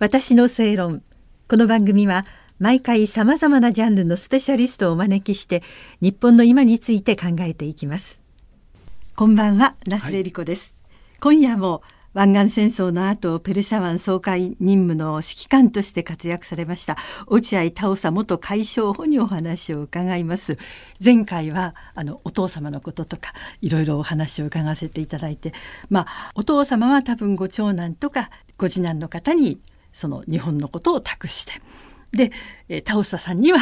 私の正論。この番組は毎回さまざまなジャンルのスペシャリストをお招きして日本の今について考えていきます。こんばんは那須恵理子です、はい、今夜も湾岸戦争の後ペルシャ湾総会任務の指揮官として活躍されました落合太夫元海将補にお話を伺います。前回はあのお父様のこととかいろいろお話を伺わせていただいてまあお父様は多分ご長男とかご次男の方にその日本のことを託して。で、えー、タオサさんには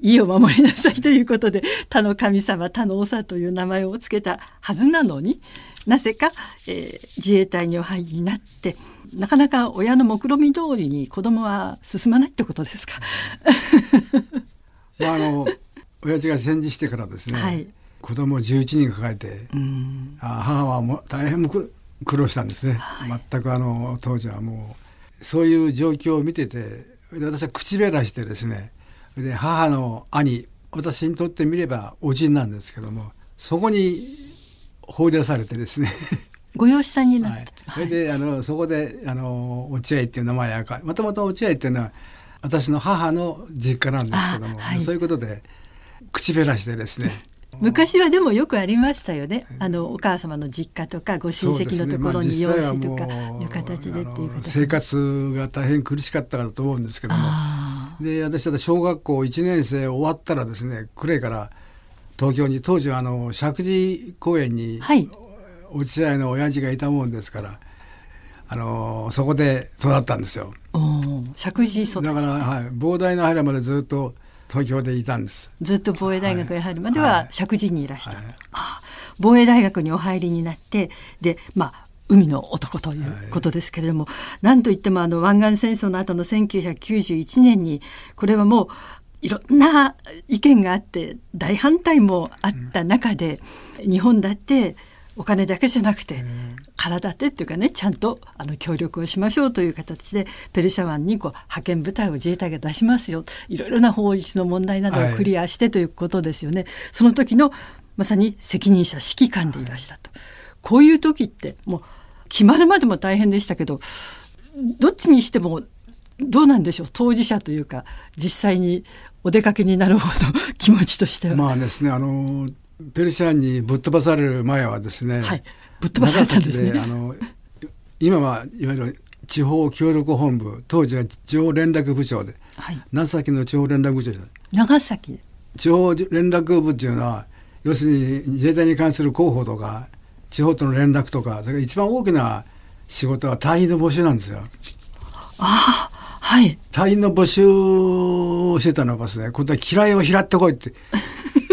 家を守りなさいということで他の神様他の長という名前を付けたはずなのになぜか、えー、自衛隊にお入りになってなかなか親の目論見通りに子供は進まないってことですか？まあ、あの親父が戦時してからですね、はい、子供を11人抱えて、あ母はもう大変苦労したんですね、はい、全くあの当時はもうそういう状況を見てて私は口べらしてですねで母の兄私にとってみればおじなんですけどもそこに放り出されてですね。ご養子さんになって、はい、それであのそこであの落合っていう名前やかもともと落合っていうのは私の母の実家なんですけども、はい、そういうことで口べらしてですね昔はでもよくありましたよね。あのお母様の実家とかご親戚のところに養子とかいう形でっていう形、生活が大変苦しかったかと思うんですけども。で私は小学校1年生終わったらですね呉から東京に当時はあの石神公園に、はい、落合の親父がいたもんですからあのそこで育ったんですよ。石神育だから、はい、膨大な入るまでずっと東京でいたんです。ずっと防衛大学に入るまでは石神にいらした、はいはい、防衛大学にお入りになってでまあ海の男ということですけれども、はい、なんといってもあの湾岸戦争の後の1991年にこれはもういろんな意見があって大反対もあった中で、うん、日本だってお金だけじゃなくて、体ってっていうかねちゃんとあの協力をしましょうという形でペルシャ湾にこう派遣部隊を自衛隊が出しますよいろいろな法律の問題などをクリアしてということですよね。はい、その時のまさに責任者指揮官でいらしたと。こういう時ってもう決まるまでも大変でしたけどどっちにしてもどうなんでしょう？当事者というか実際にお出かけになるほど 気持ちとしては。まあですねあのペルシャンにぶっ飛ばされる前はですね、はい、ぶっ飛ばされたんですね。あの今はいわゆる地方協力本部当時は地方連絡部長で、はい、長崎の地方連絡部長長崎？地方連絡部っていうのは要するに自衛隊に関する広報とか地方との連絡とかそれから一番大きな仕事は隊員の募集なんですよ。ああはい。隊員の募集をしてたのがですね今度は嫌いを拾ってこいって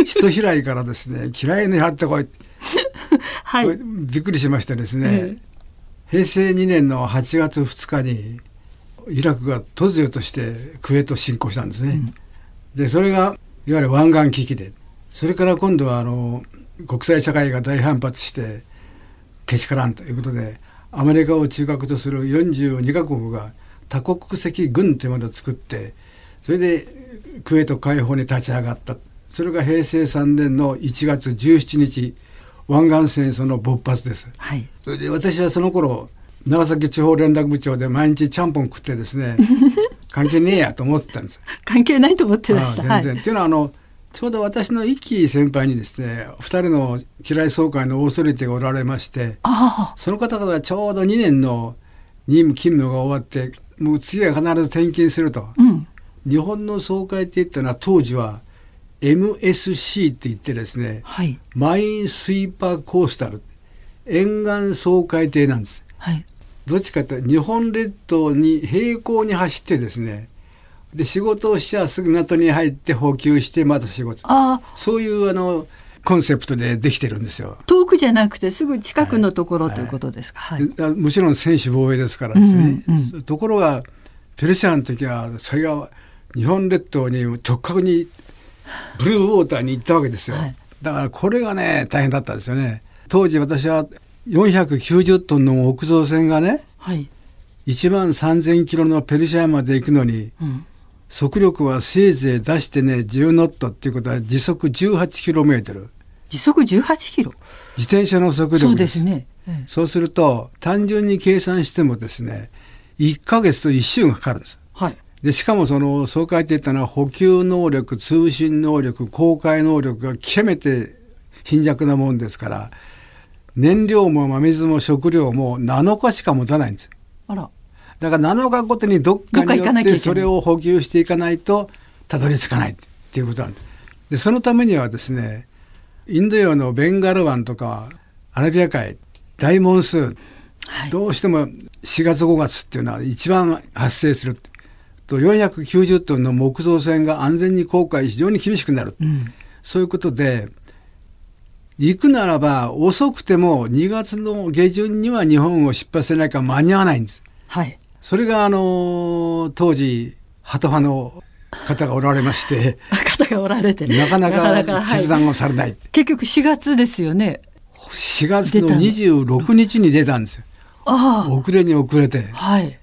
人嫌いからですね嫌いに払ってこい。はい、びっくりしましてですね、えー、平成2年の8月2日にイラクが突如としてクウェート侵攻したんですね。うん、でそれがいわゆる湾岸危機でそれから今度はあの国際社会が大反発してけしからんということでアメリカを中核とする42カ国が多国籍軍というものを作ってそれでクウェート解放に立ち上がったそれが平成3年の1月17日湾岸戦争の勃発です。はい、で私はその頃長崎地方連絡部長で毎日ちゃんぽん食ってですね 関係ねえやと思ってたんです。関係ないと思ってました。全然、はい、っていうのはあのちょうど私の一期先輩にですね2人の嫌い総会のオーソリティがおられましてその方々ちょうど2年の任務勤務が終わってもう次は必ず転勤すると、うん、日本の総会って言ったのは当時は MSC って言ってですね、はい、マインスイーパーコースタル沿岸総海艇なんです、はい、どっちかって日本列島に平行に走ってですねで仕事をしちゃすぐ港に入って補給してまた仕事。あそういうあのコンセプトでできてるんですよ。遠くじゃなくてすぐ近くのところ、はい、ということですか、はい、もちろん専守防衛ですからですね、うんうん、ところがペルシャの時はそれが日本列島に直角にブルーウォーターに行ったわけですよ、はい、だからこれがね大変だったんですよね。当時私は490トンの木造船がね、はい、1万3000キロのペルシャまで行くのに、うん、速力はせいぜい出してね10ノットっていうことは時速18キロメートル。時速18キロ？自転車の速力そうですね、そうすると単純に計算してもですね1ヶ月と1週がかかるんです。はい。で、しかもその総会って言ったのは補給能力、通信能力、公開能力が極めて貧弱なもんですから、燃料も真水も食料も7日しか持たないんです。あら。だから7日ごとにどっかによってそれを補給していかないとたどり着かないっていうことなんです。で、そのためにはですね、インド洋のベンガル湾とかアラビア海大モンスーン、はい、どうしても4月5月っていうのは一番発生すると490トンの木造船が安全に航海非常に厳しくなる、うん、そういうことで行くならば遅くても2月の下旬には日本を出発せないか間に合わないんです。はい、それがあの当時ハト派の方がおられまして 方がおられてなかなか決断をされない、はい、結局4月ですよね。4月の26日に出たんですよ。遅れに遅れて、はい、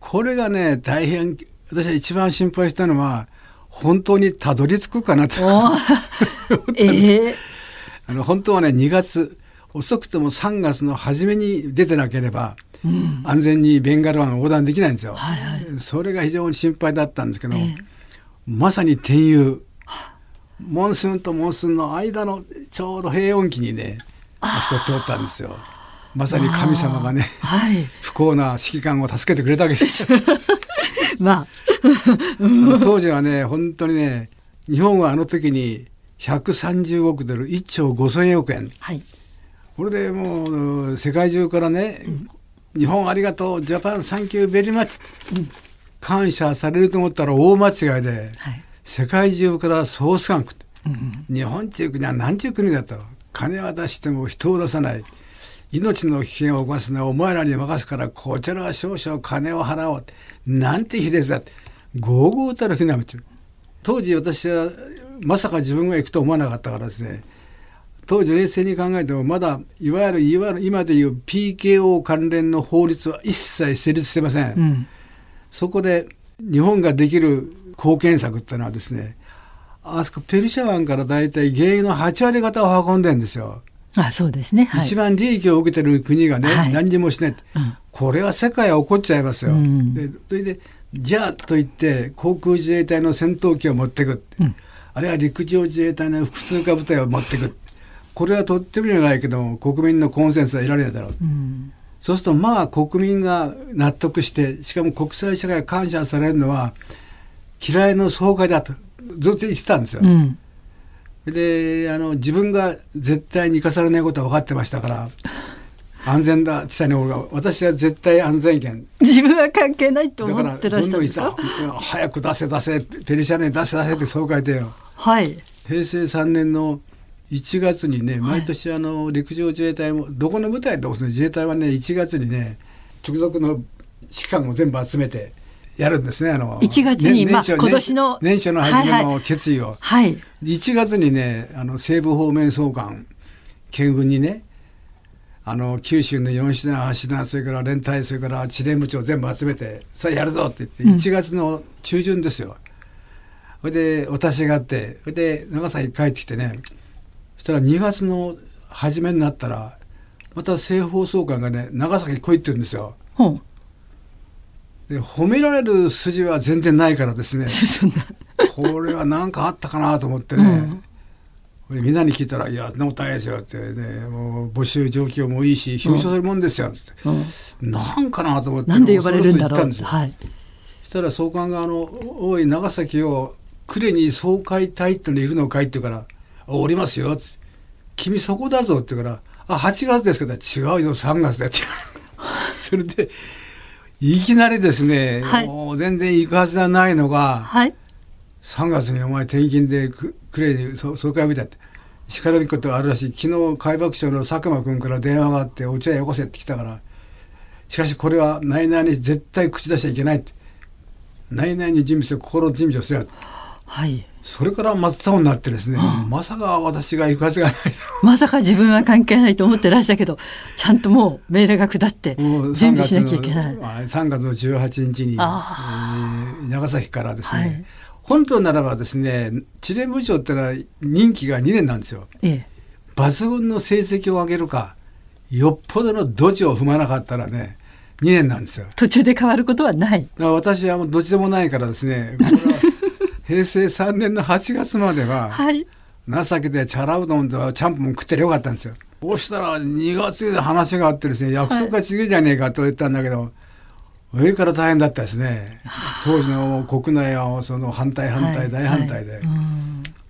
これがね大変私は一番心配したのは本当にたどり着くかなと。えー、あの本当はね2月遅くとも3月の初めに出てなければ、うん、安全にベンガル湾を横断できないんですよ、はいはい、それが非常に心配だったんですけど、えー、まさに転遊。モンスーンとモンスーンの間のちょうど平穏期にねあそこ通ったんですよ。まさに神様がね、はい、不幸な指揮官を助けてくれたわけですよ。まあ。当時はね本当にね日本はあの時に130億ドル1兆5000億円、はい、これでもう世界中からね、うん、日本ありがとう Japan thank you very much、うん、感謝されると思ったら大間違いで、はい、世界中から総スカン食う、うん、日本っていう国は何ちゅう国だと。金は出しても人を出さない。命の危険を起こすのはお前らに任すからこちらは少々金を払おう。なんて卑劣だって。ゴーゴーたるひなめてる。当時私はまさか自分が行くと思わなかったからですね。当時冷静に考えてもまだいわゆるいわゆる今でいう PKO 関連の法律は一切成立してません。うん、そこで日本ができる貢献策っていうのはですねあそこペルシャ湾から大体原油の8割方を運んでるんですよ。あそうですね、はい、一番利益を受けてる国がね、はい、何にもしない、うん、これは世界は怒っちゃいますよ。うん、でそれでじゃあと言って航空自衛隊の戦闘機を持っていく、うん、あるいは陸上自衛隊の普通科部隊を持っていくこれはとってもじゃないけど国民のコンセンサスは得られないだろう、そうするとまあ国民が納得してしかも国際社会が感謝されるのは嫌いの総会だとずっと言ってたんですよ。うん、であの自分が絶対に生かされないことは分かってましたから安全だって言ったが。私は絶対安全権自分は関係ないと思ってらしたんですか？早く出せ出せペルシャネ出せ出せってそう書いてよ。はい。平成3年の1月にね毎年あの陸上自衛隊もどこの部隊でも自衛隊はね1月にね直属の指揮官を全部集めてやるんですね。あの1月に、まあ、今年の年初の初めの決意を、はい、1月にねあの西部方面総監県軍にねあの九州の4師団8師団それから連隊それから知連部長全部集めてさあやるぞって言って1月の中旬ですよ。それで私があってそれで長崎帰ってきてねそしたら2月の初めになったらまた西方総監がね長崎来いって言うんですよ。うんで褒められる筋は全然ないからですね。これは何かあったかなと思ってね、うん、みんなに聞いたら「いやそんなことないですよ」ってねもう募集状況もいいし表彰するもんですよって、うん、なんかなと思ってなんで呼ばれるんだろう。はい、そしたら総監があの「おい長崎を呉に総会隊ってのいるのかい?」って言うから「おりますよ」って「君そこだぞ」って言うから「あ8月ですけど違うよ3月だ」って。それでいきなりですね、はい、もう全然行くはずはないのが、はい、3月にお前転勤でくくれに総会見たって。叱られることがあるらしい。昨日海幕省の佐久間君から電話があってお茶屋よこせって来たから。しかしこれは内々に絶対口出しちゃいけないって。内々に準備して心の準備をすれば。はいそれから真っ青になってですね、まさか私が行くはずがないまさか自分は関係ないと思ってらしたけどちゃんともう命令が下って準備しなきゃいけない3月の18日に、えー、長崎からですね、はい、本当ならばですね知連部長ってのは任期が2年なんですよ、ええ、抜群の成績を上げるかよっぽどの土地を踏まなかったらね2年なんですよ。途中で変わることはない。私はもうどっちでもないからですね。これは平成3年の8月までは、はい。情けでチャラうどんとちゃんぽん食ってりゃよかったんですよ。そうしたら2月で話があってですね、約束が違うじゃねえかと言ったんだけど、上から大変だったですね。当時の国内はその反対反対、はい大反対で。はいうん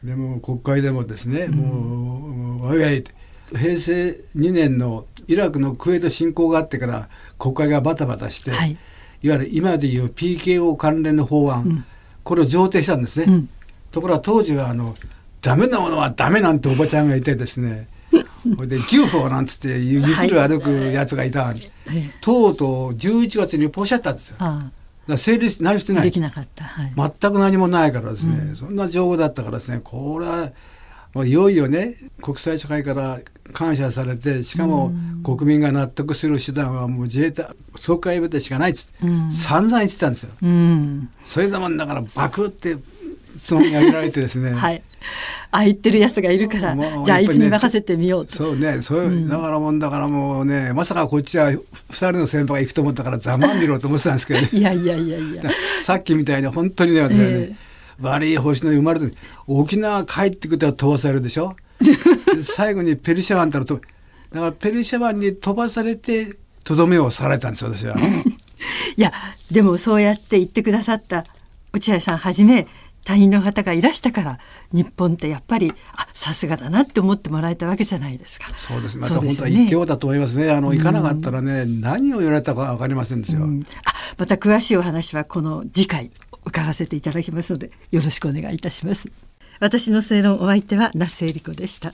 でも国会でもですね、もう、おいおい平成2年のイラクのクウェート侵攻があってから国会がバタバタして、はいい、わゆる今でいう PKO 関連の法案、これを上呈したんですね。うん。ところが当時はあのダメなものはダメなんておばちゃんがいてですね。それで UFO なんつってゆゆっくり歩くやつがいた、ええ。とうとう11月にポシャったんですよ。だ成立何してないあできなかった。はい。全く何もないからですね、そんな情報だったからですね。これはいよいよね国際社会から感謝されてしかも国民が納得する手段はもう自衛隊総会部でしかないっつって、うん散々言ってたんですようん。それでもんだからバクってつまみ上げられてですね、はい。ああ言ってるやつがいるから、もうじゃああいつに任せてみようと。そうね、そういう、だからもんだからもうね、まさかこっちは二人の先輩が行くと思ったからざまんみろと思ってたんですけどね。いやいやいやいや。さっきみたいに本当にね、私はね、え悪い星の生まれて、沖縄帰ってくると飛ばされるでしょ？で最後にペルシャ湾ったらと、だからペルシャ湾に飛ばされて、とどめをされたんですよ、私は。いやでもそうやって言ってくださった落合さんはじめ隊員の方がいらしたから日本ってやっぱりあさすがだなって思ってもらえたわけじゃないですか。そうです。また本当は一興だと思いますね。あの、行かなかったらね、何を言われたかわかりませんですよ。うんあまた詳しいお話はこの次回伺わせていただきますのでよろしくお願いいたします。私の正論お相手は那須恵理子でした。